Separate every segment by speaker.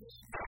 Speaker 1: Thank you.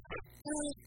Speaker 2: the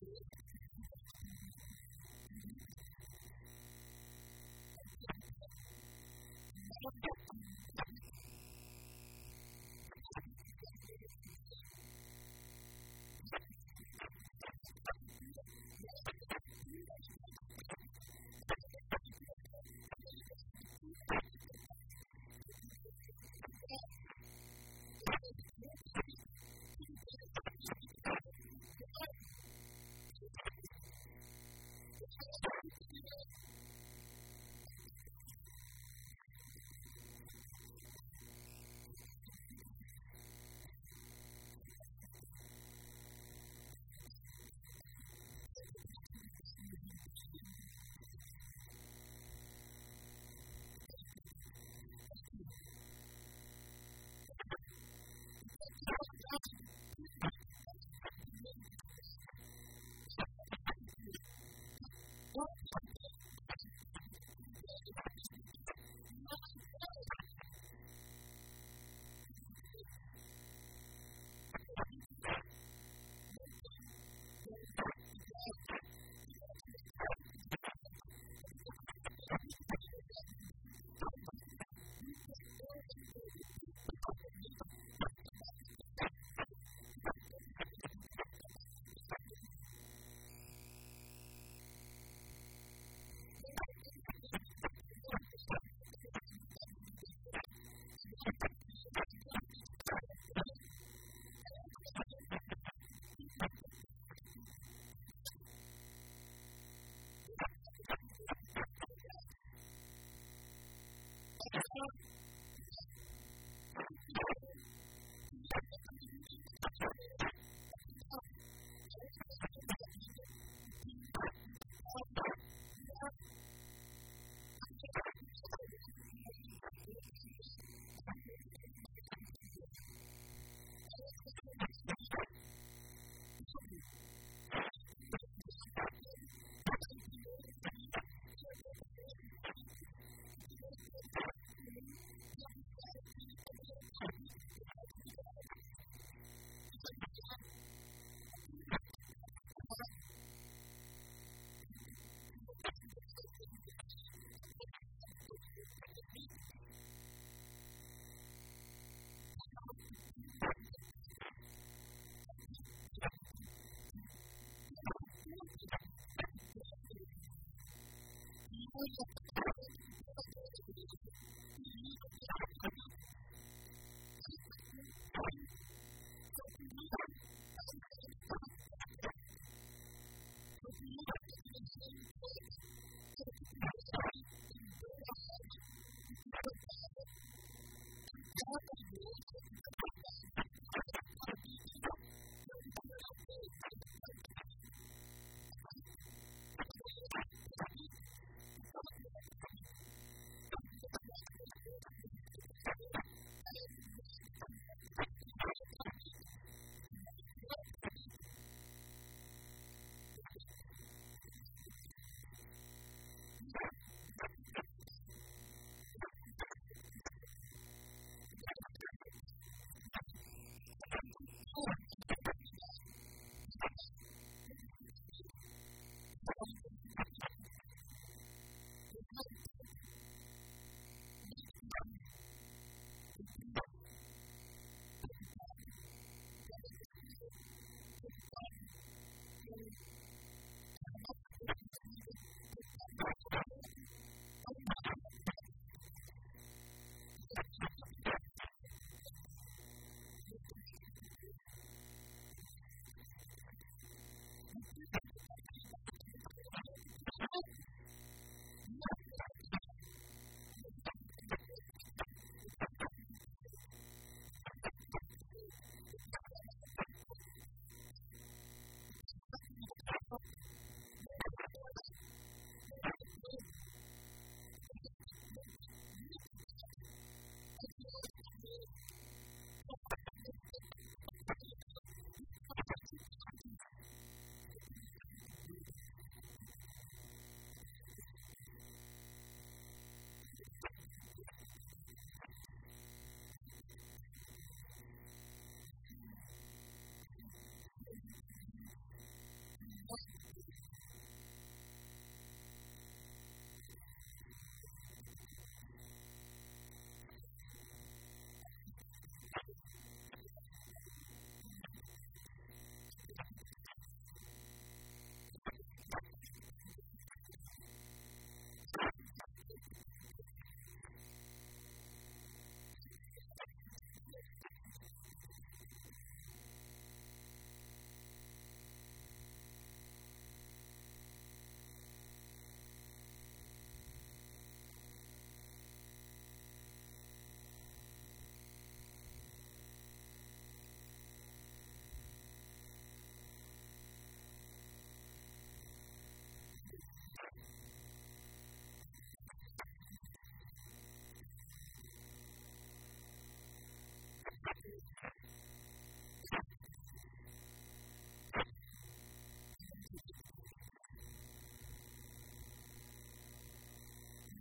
Speaker 2: Thank you. Thank you.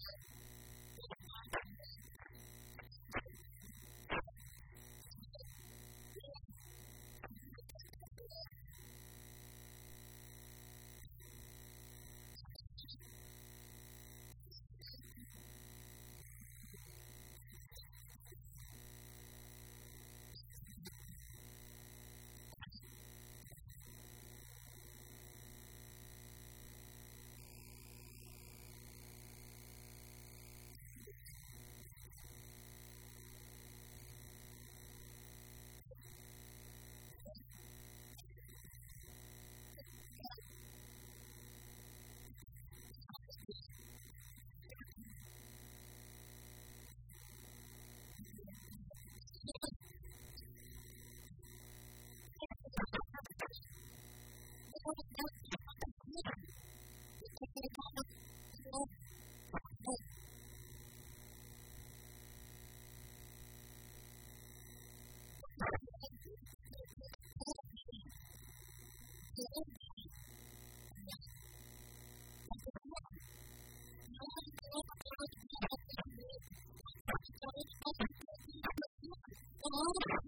Speaker 2: Thank you. love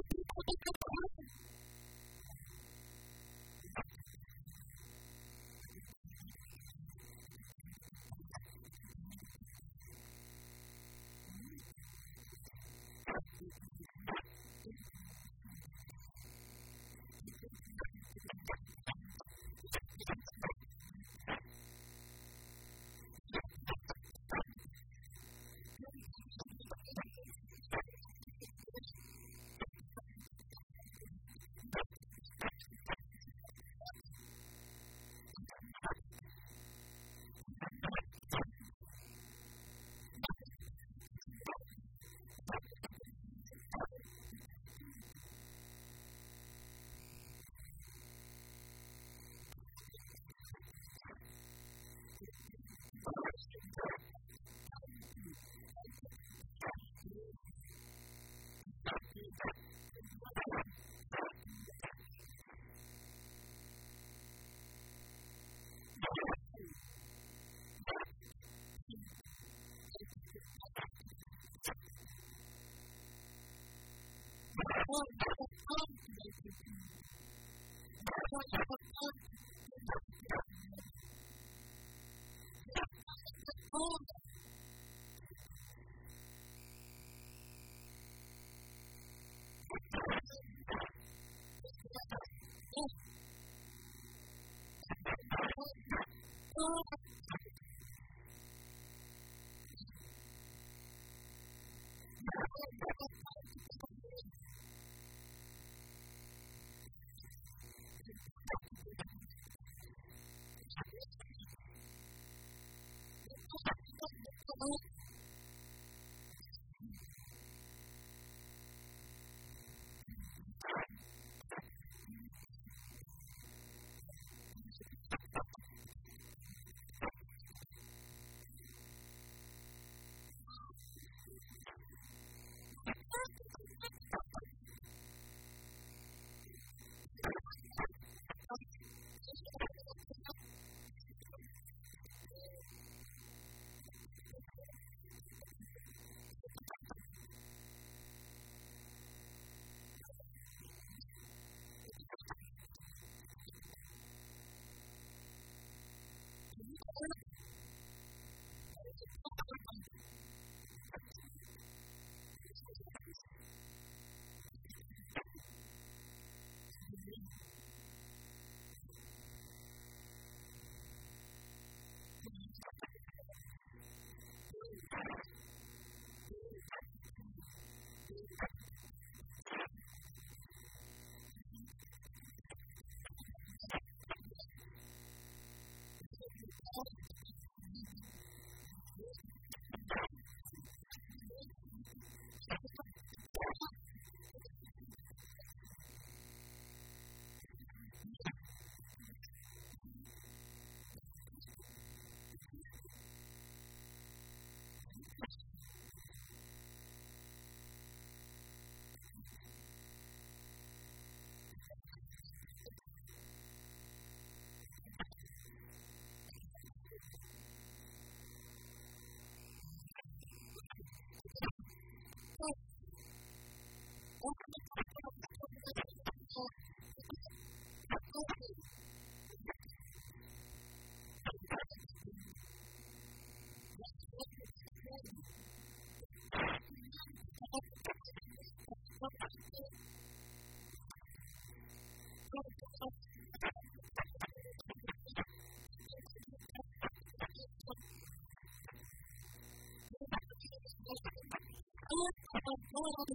Speaker 2: Oh,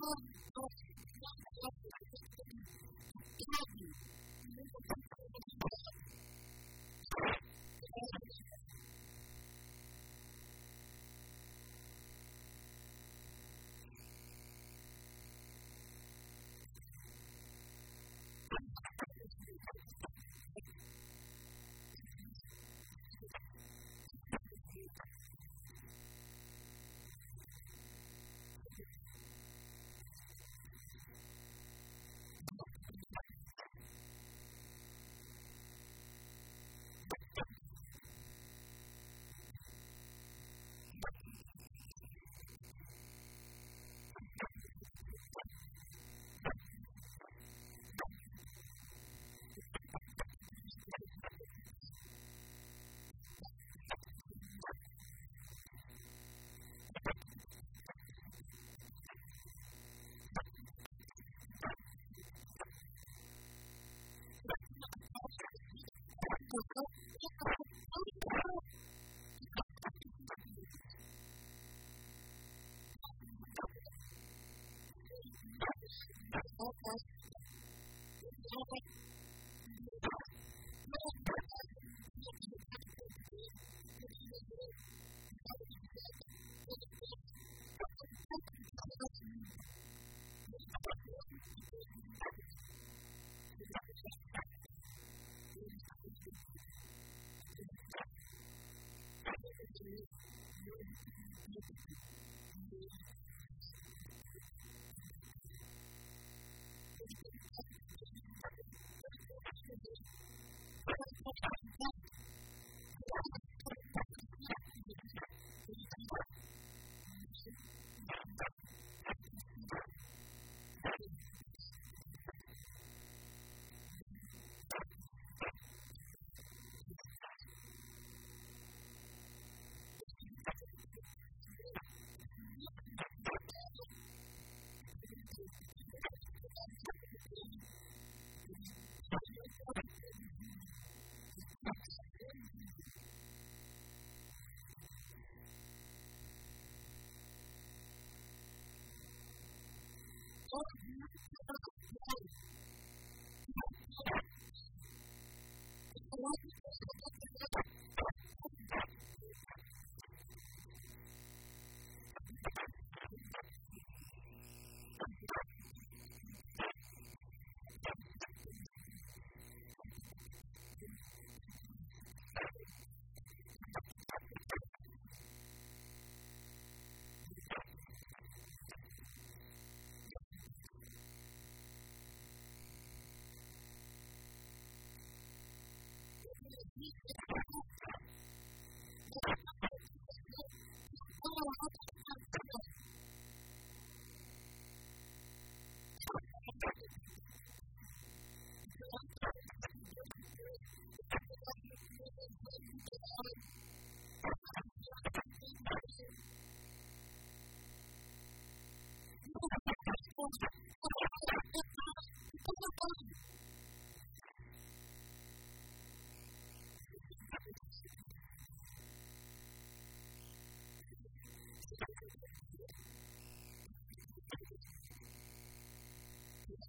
Speaker 2: love Thank you. look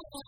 Speaker 2: Thank you.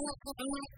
Speaker 2: Gracias.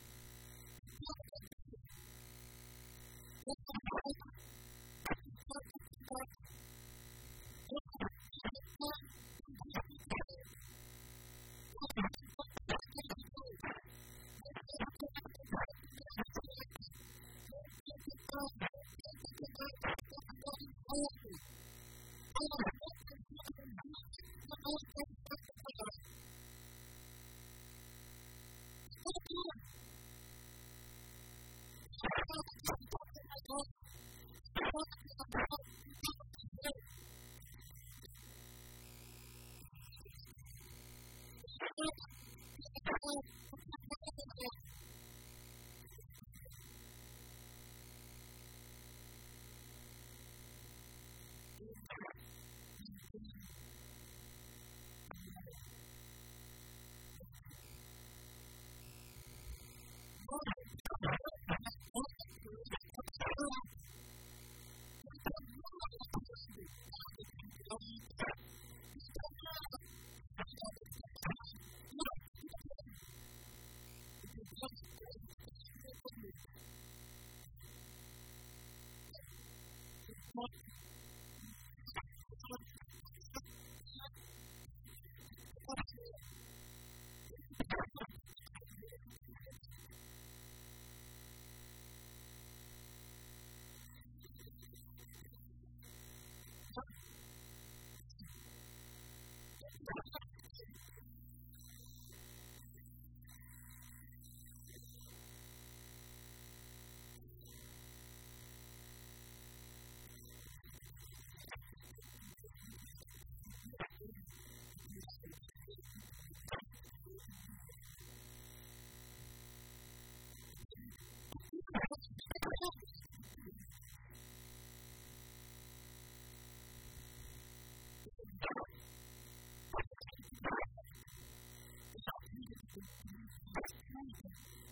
Speaker 2: my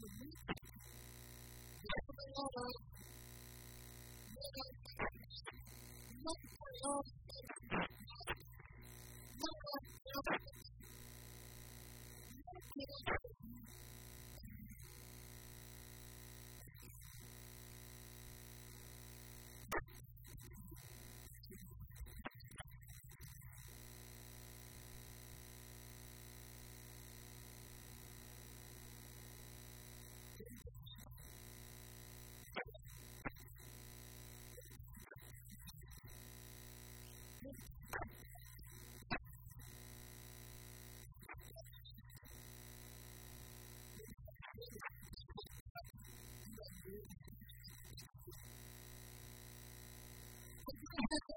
Speaker 2: the least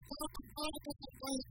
Speaker 2: Thank you.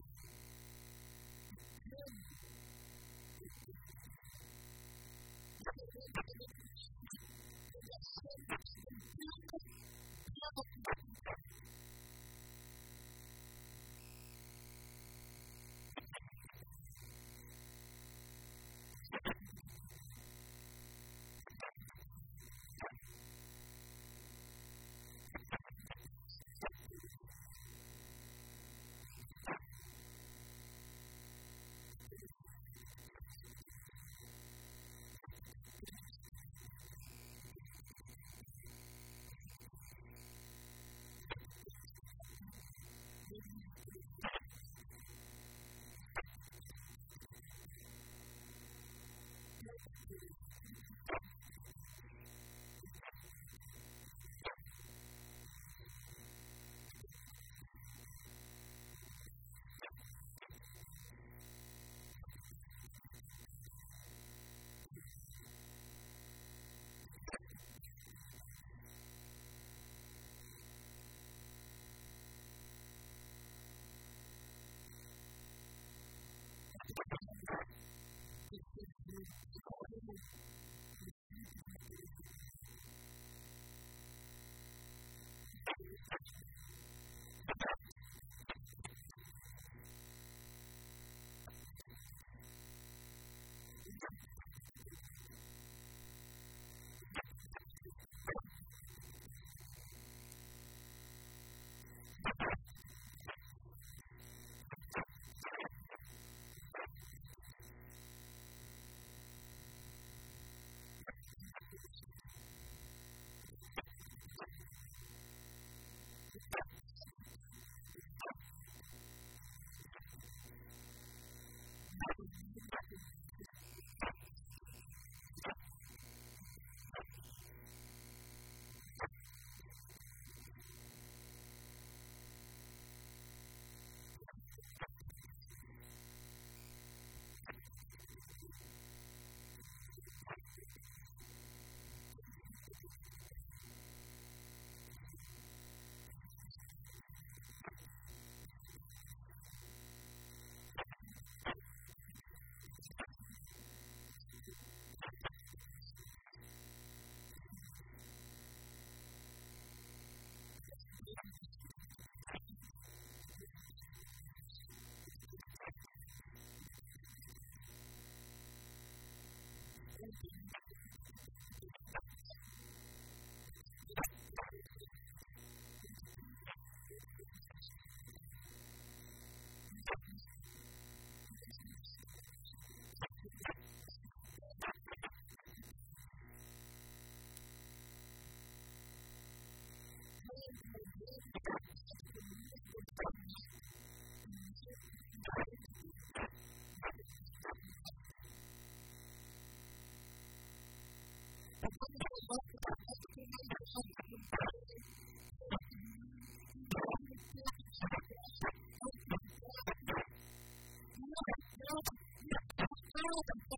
Speaker 2: Thank you. מי 海 בי ללגי Welcome.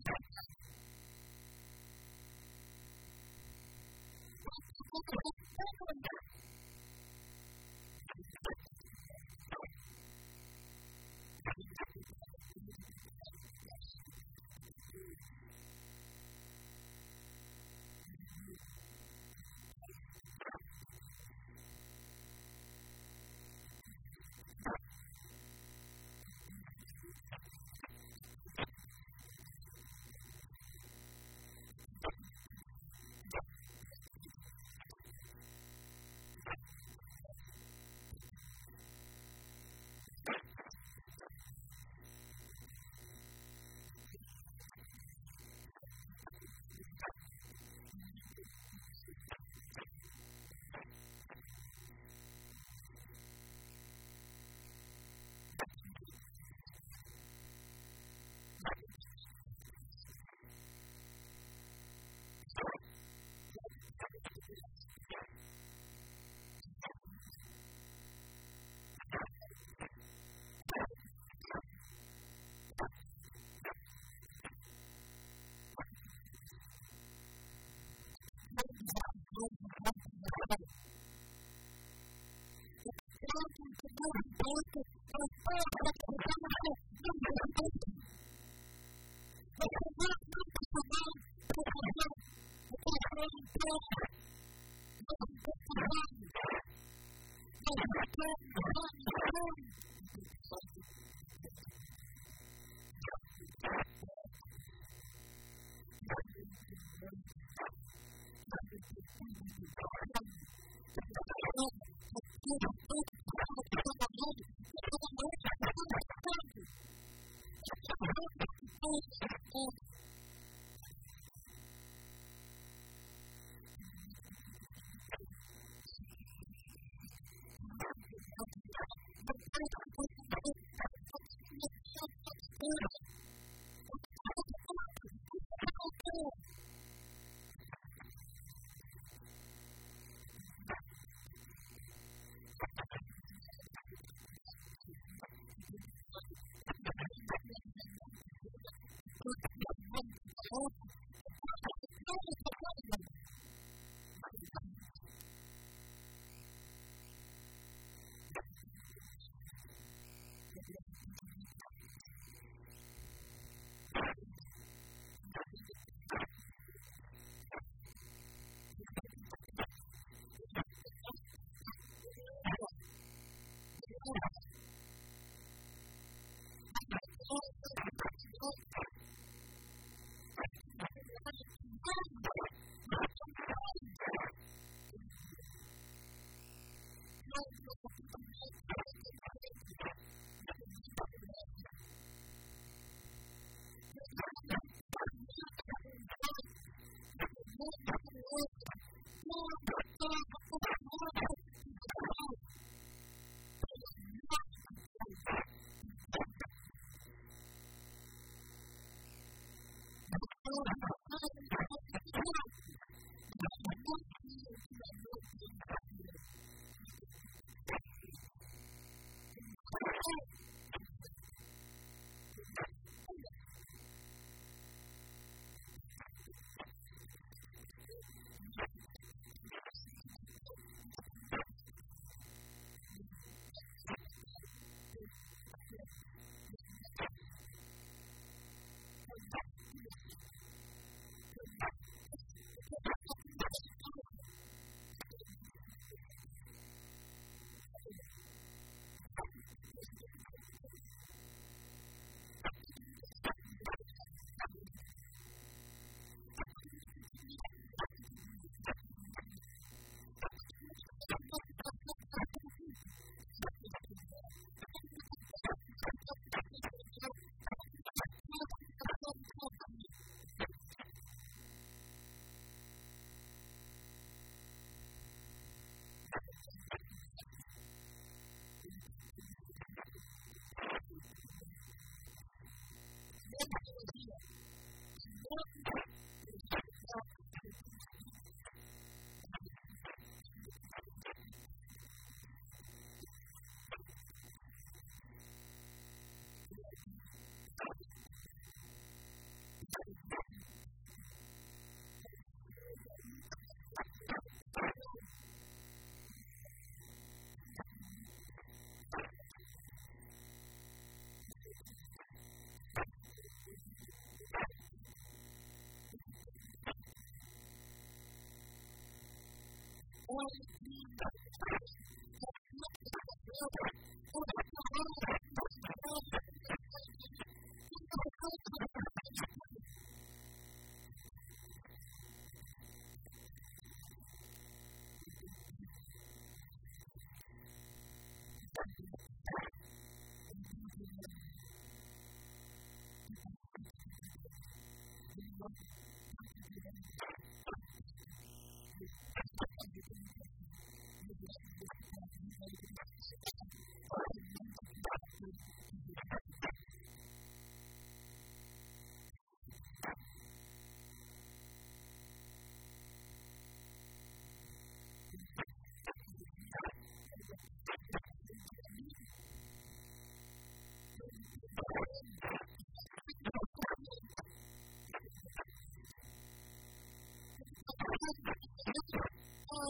Speaker 2: Thank you. Thank you. point Thank you. Oh,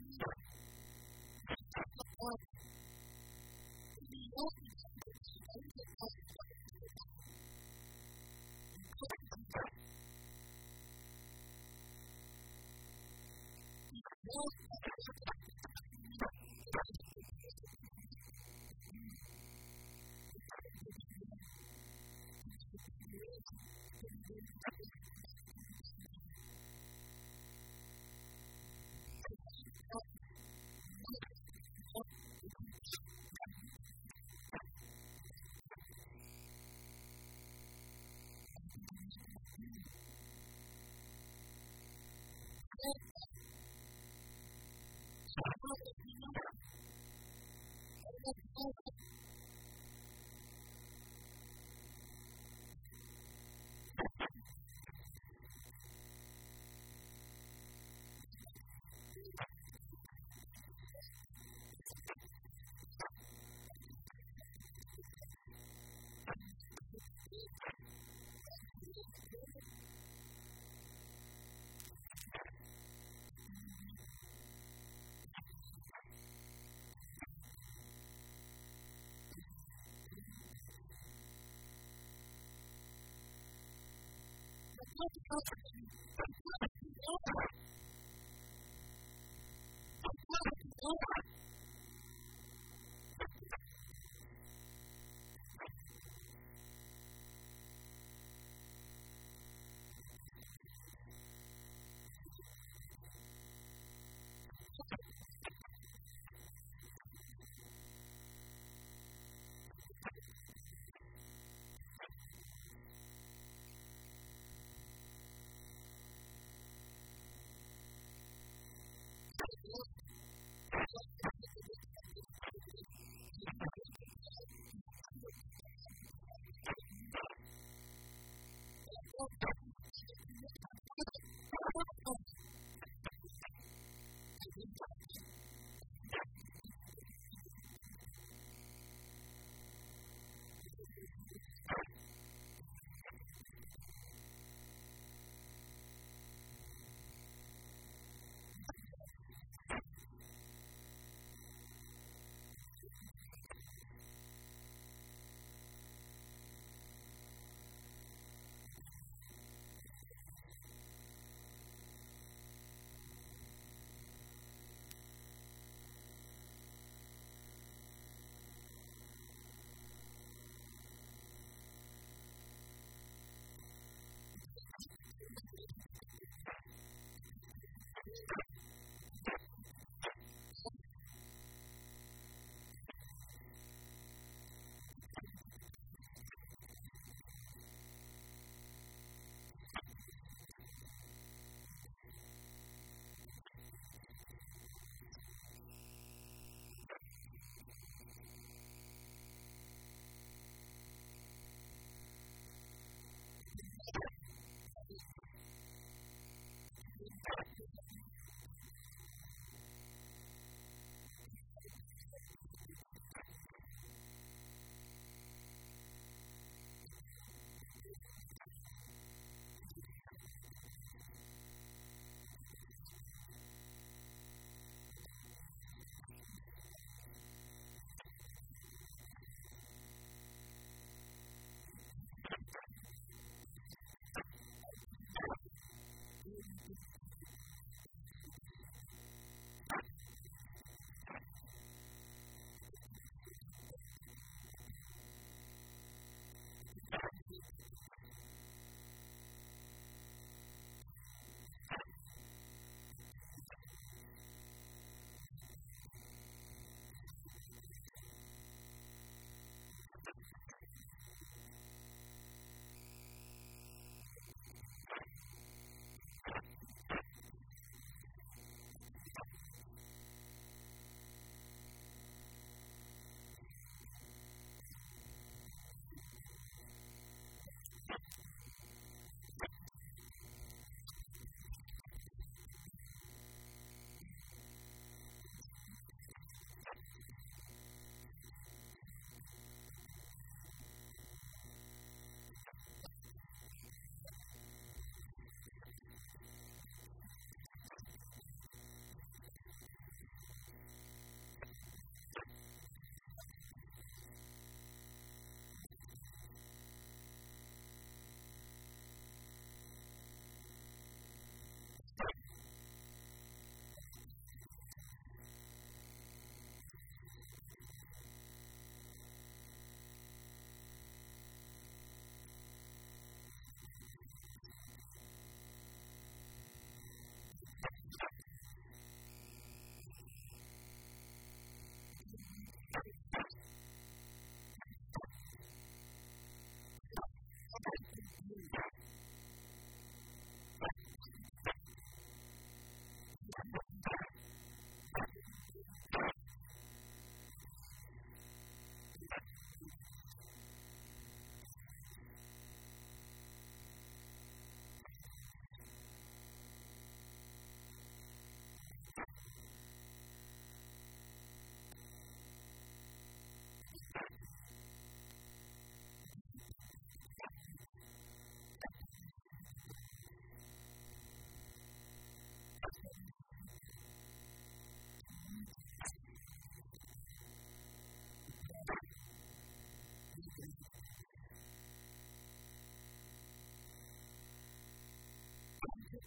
Speaker 2: Thank you. Thank you.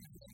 Speaker 2: Thank you.